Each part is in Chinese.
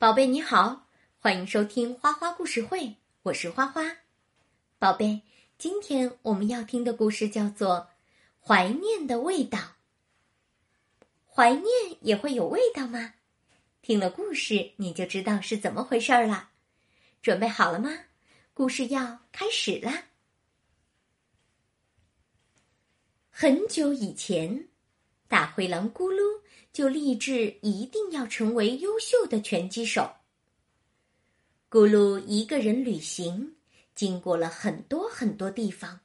宝贝你好，欢迎收听花花故事会，我是花花。宝贝，今天我们要听的故事叫做《怀念的味道》。怀念也会有味道吗？听了故事你就知道是怎么回事儿了。准备好了吗？故事要开始啦！很久以前，大灰狼咕噜就立志一定要成为优秀的拳击手。咕噜一个人旅行，经过了很多很多地方。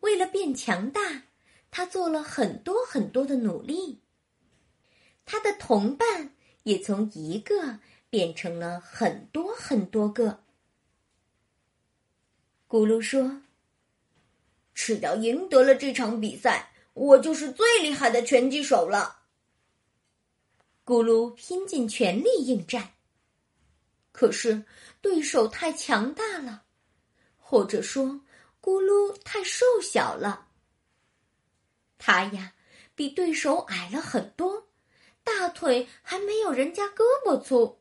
为了变强大，他做了很多很多的努力。他的同伴也从一个变成了很多很多个。咕噜说。只要赢得了这场比赛，我就是最厉害的拳击手了。咕噜拼尽全力应战，可是对手太强大了，或者说咕噜太瘦小了。他呀，比对手矮了很多，大腿还没有人家胳膊粗。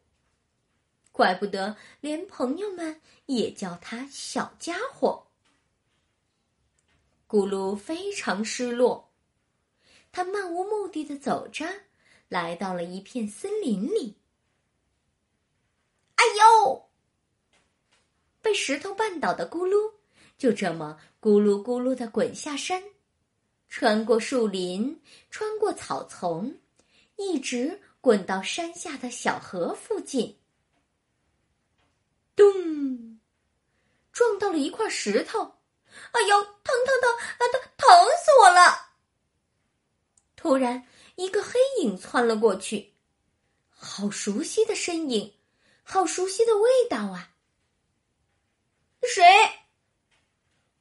怪不得连朋友们也叫他小家伙。咕噜非常失落，他漫无目的的走着，来到了一片森林里。哎呦！被石头绊倒的咕噜就这么咕噜咕噜的滚下山，穿过树林，穿过草丛，一直滚到山下的小河附近。咚！撞到了一块石头。哎呦，疼疼疼！啊，疼疼死我了！突然，一个黑影窜了过去，好熟悉的身影，好熟悉的味道啊！谁？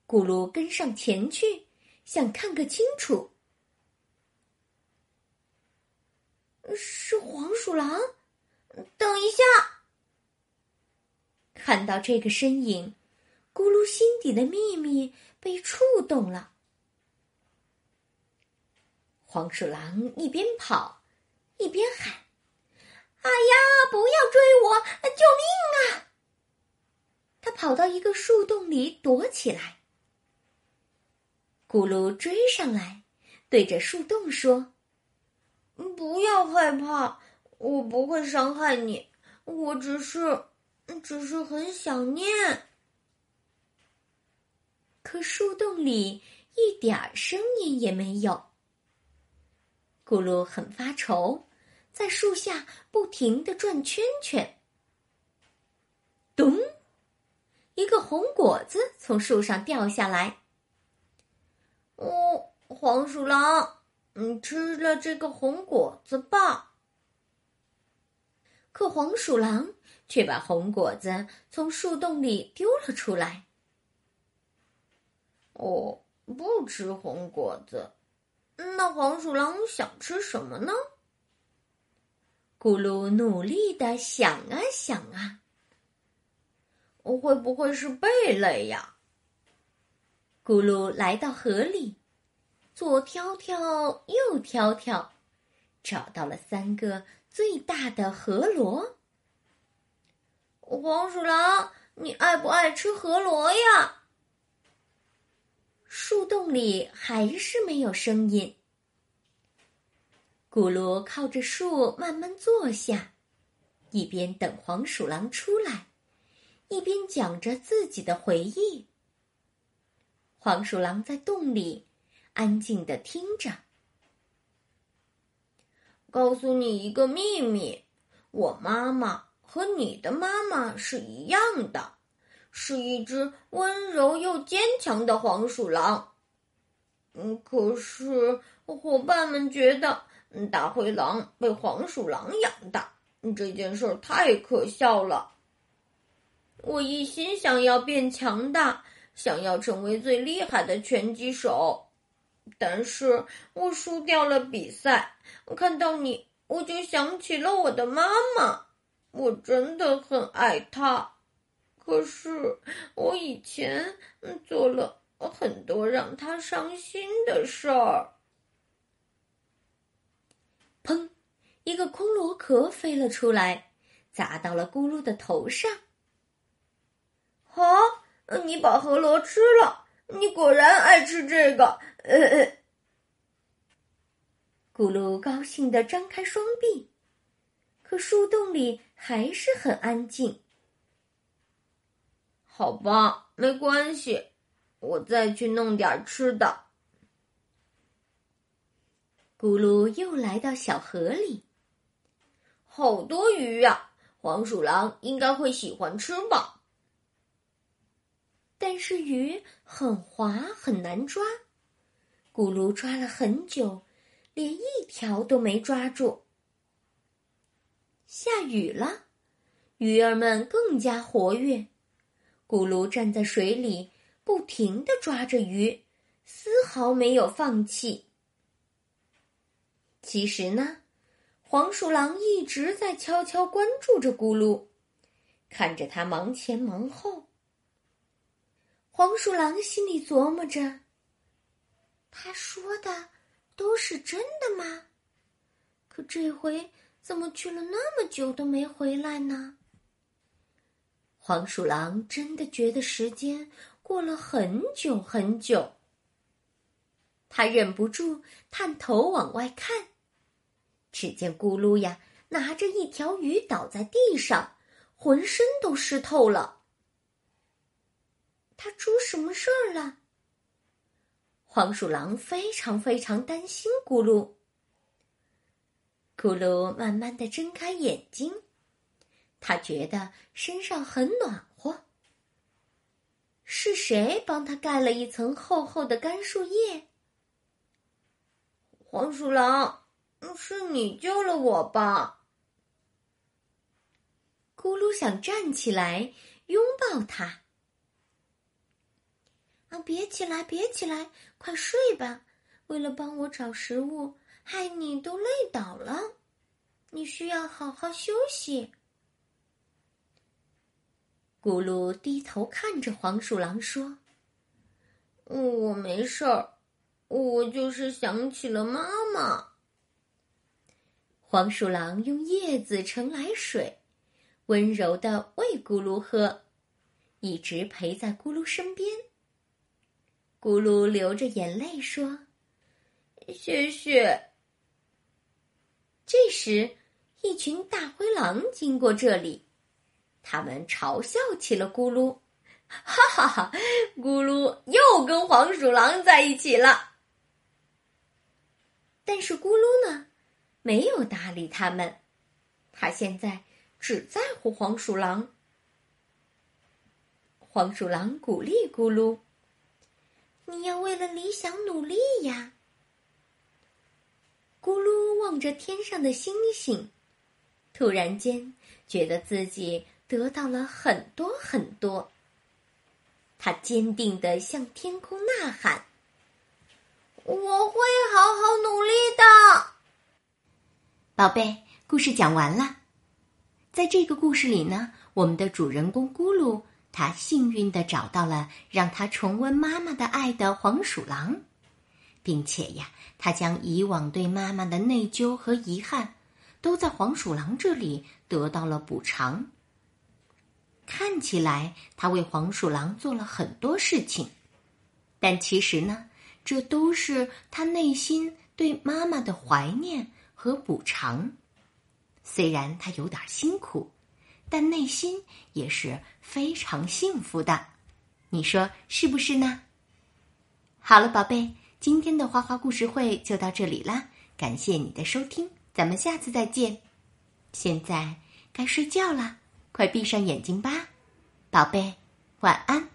咕噜跟上前去，想看个清楚。是黄鼠狼。等一下，看到这个身影。咕噜心底的秘密被触动了。黄鼠狼一边跑，一边喊：“哎呀，不要追我！救命啊！”他跑到一个树洞里躲起来。咕噜追上来，对着树洞说：“不要害怕，我不会伤害你，我只是，只是很想念。”可树洞里一点声音也没有。咕噜很发愁，在树下不停的转圈圈。咚！一个红果子从树上掉下来。哦，黄鼠狼，你吃了这个红果子吧。可黄鼠狼却把红果子从树洞里丢了出来。哦，不吃红果子，那黄鼠狼想吃什么呢？咕噜努力的想啊想啊，会不会是贝类呀？咕噜来到河里，左挑挑，右挑挑，找到了三个最大的河螺。黄鼠狼，你爱不爱吃河螺呀？树洞里还是没有声音。咕噜靠着树慢慢坐下，一边等黄鼠狼出来，一边讲着自己的回忆。黄鼠狼在洞里安静的听着。告诉你一个秘密，我妈妈和你的妈妈是一样的。是一只温柔又坚强的黄鼠狼。嗯，可是伙伴们觉得大灰狼被黄鼠狼养大这件事太可笑了。我一心想要变强大，想要成为最厉害的拳击手，但是我输掉了比赛。看到你，我就想起了我的妈妈，我真的很爱她。可是我以前做了很多让他伤心的事儿。砰！一个空螺壳飞了出来，砸到了咕噜的头上。好，你把河螺吃了，你果然爱吃这个。呃。咕噜高兴的张开双臂，可树洞里还是很安静。好吧，没关系，我再去弄点吃的。咕噜又来到小河里，好多鱼呀！黄鼠狼应该会喜欢吃吧？但是鱼很滑，很难抓。咕噜抓了很久。连一条都没抓住。下雨了，鱼儿们更加活跃。咕噜站在水里，不停的抓着鱼，丝毫没有放弃。其实呢，黄鼠狼一直在悄悄关注着咕噜，看着他忙前忙后。黄鼠狼心里琢磨着：“他说的。”都是真的吗？可这回怎么去了那么久都没回来呢？黄鼠狼真的觉得时间过了很久很久。他忍不住探头往外看，只见咕噜呀拿着一条鱼倒在地上，浑身都湿透了。他出什么事儿了？黄鼠狼非常非常担心咕噜。咕噜慢慢的睁开眼睛，他觉得身上很暖和。是谁帮他盖了一层厚厚的干树叶？黄鼠狼，是你救了我吧？咕噜想站起来拥抱他。别起来，别起来，快睡吧！为了帮我找食物，害你都累倒了，你需要好好休息。咕噜低头看着黄鼠狼说：“我没事儿，我就是想起了妈妈。”黄鼠狼用叶子盛来水，温柔的喂咕噜喝，一直陪在咕噜身边。咕噜流着眼泪说：“谢谢。”这时，一群大灰狼经过这里，他们嘲笑起了咕噜：“哈哈哈！咕噜又跟黄鼠狼在一起了。”但是咕噜呢，没有搭理他们，他现在只在乎黄鼠狼。黄鼠狼鼓励咕噜。你要为了理想努力呀！咕噜望着天上的星星，突然间觉得自己得到了很多很多。他坚定的向天空呐喊：“我会好好努力的。”宝贝，故事讲完了。在这个故事里呢，我们的主人公咕噜。他幸运的找到了让他重温妈妈的爱的黄鼠狼，并且呀，他将以往对妈妈的内疚和遗憾，都在黄鼠狼这里得到了补偿。看起来他为黄鼠狼做了很多事情，但其实呢，这都是他内心对妈妈的怀念和补偿。虽然他有点辛苦。但内心也是非常幸福的，你说是不是呢？好了，宝贝，今天的花花故事会就到这里啦，感谢你的收听，咱们下次再见。现在该睡觉了，快闭上眼睛吧，宝贝，晚安。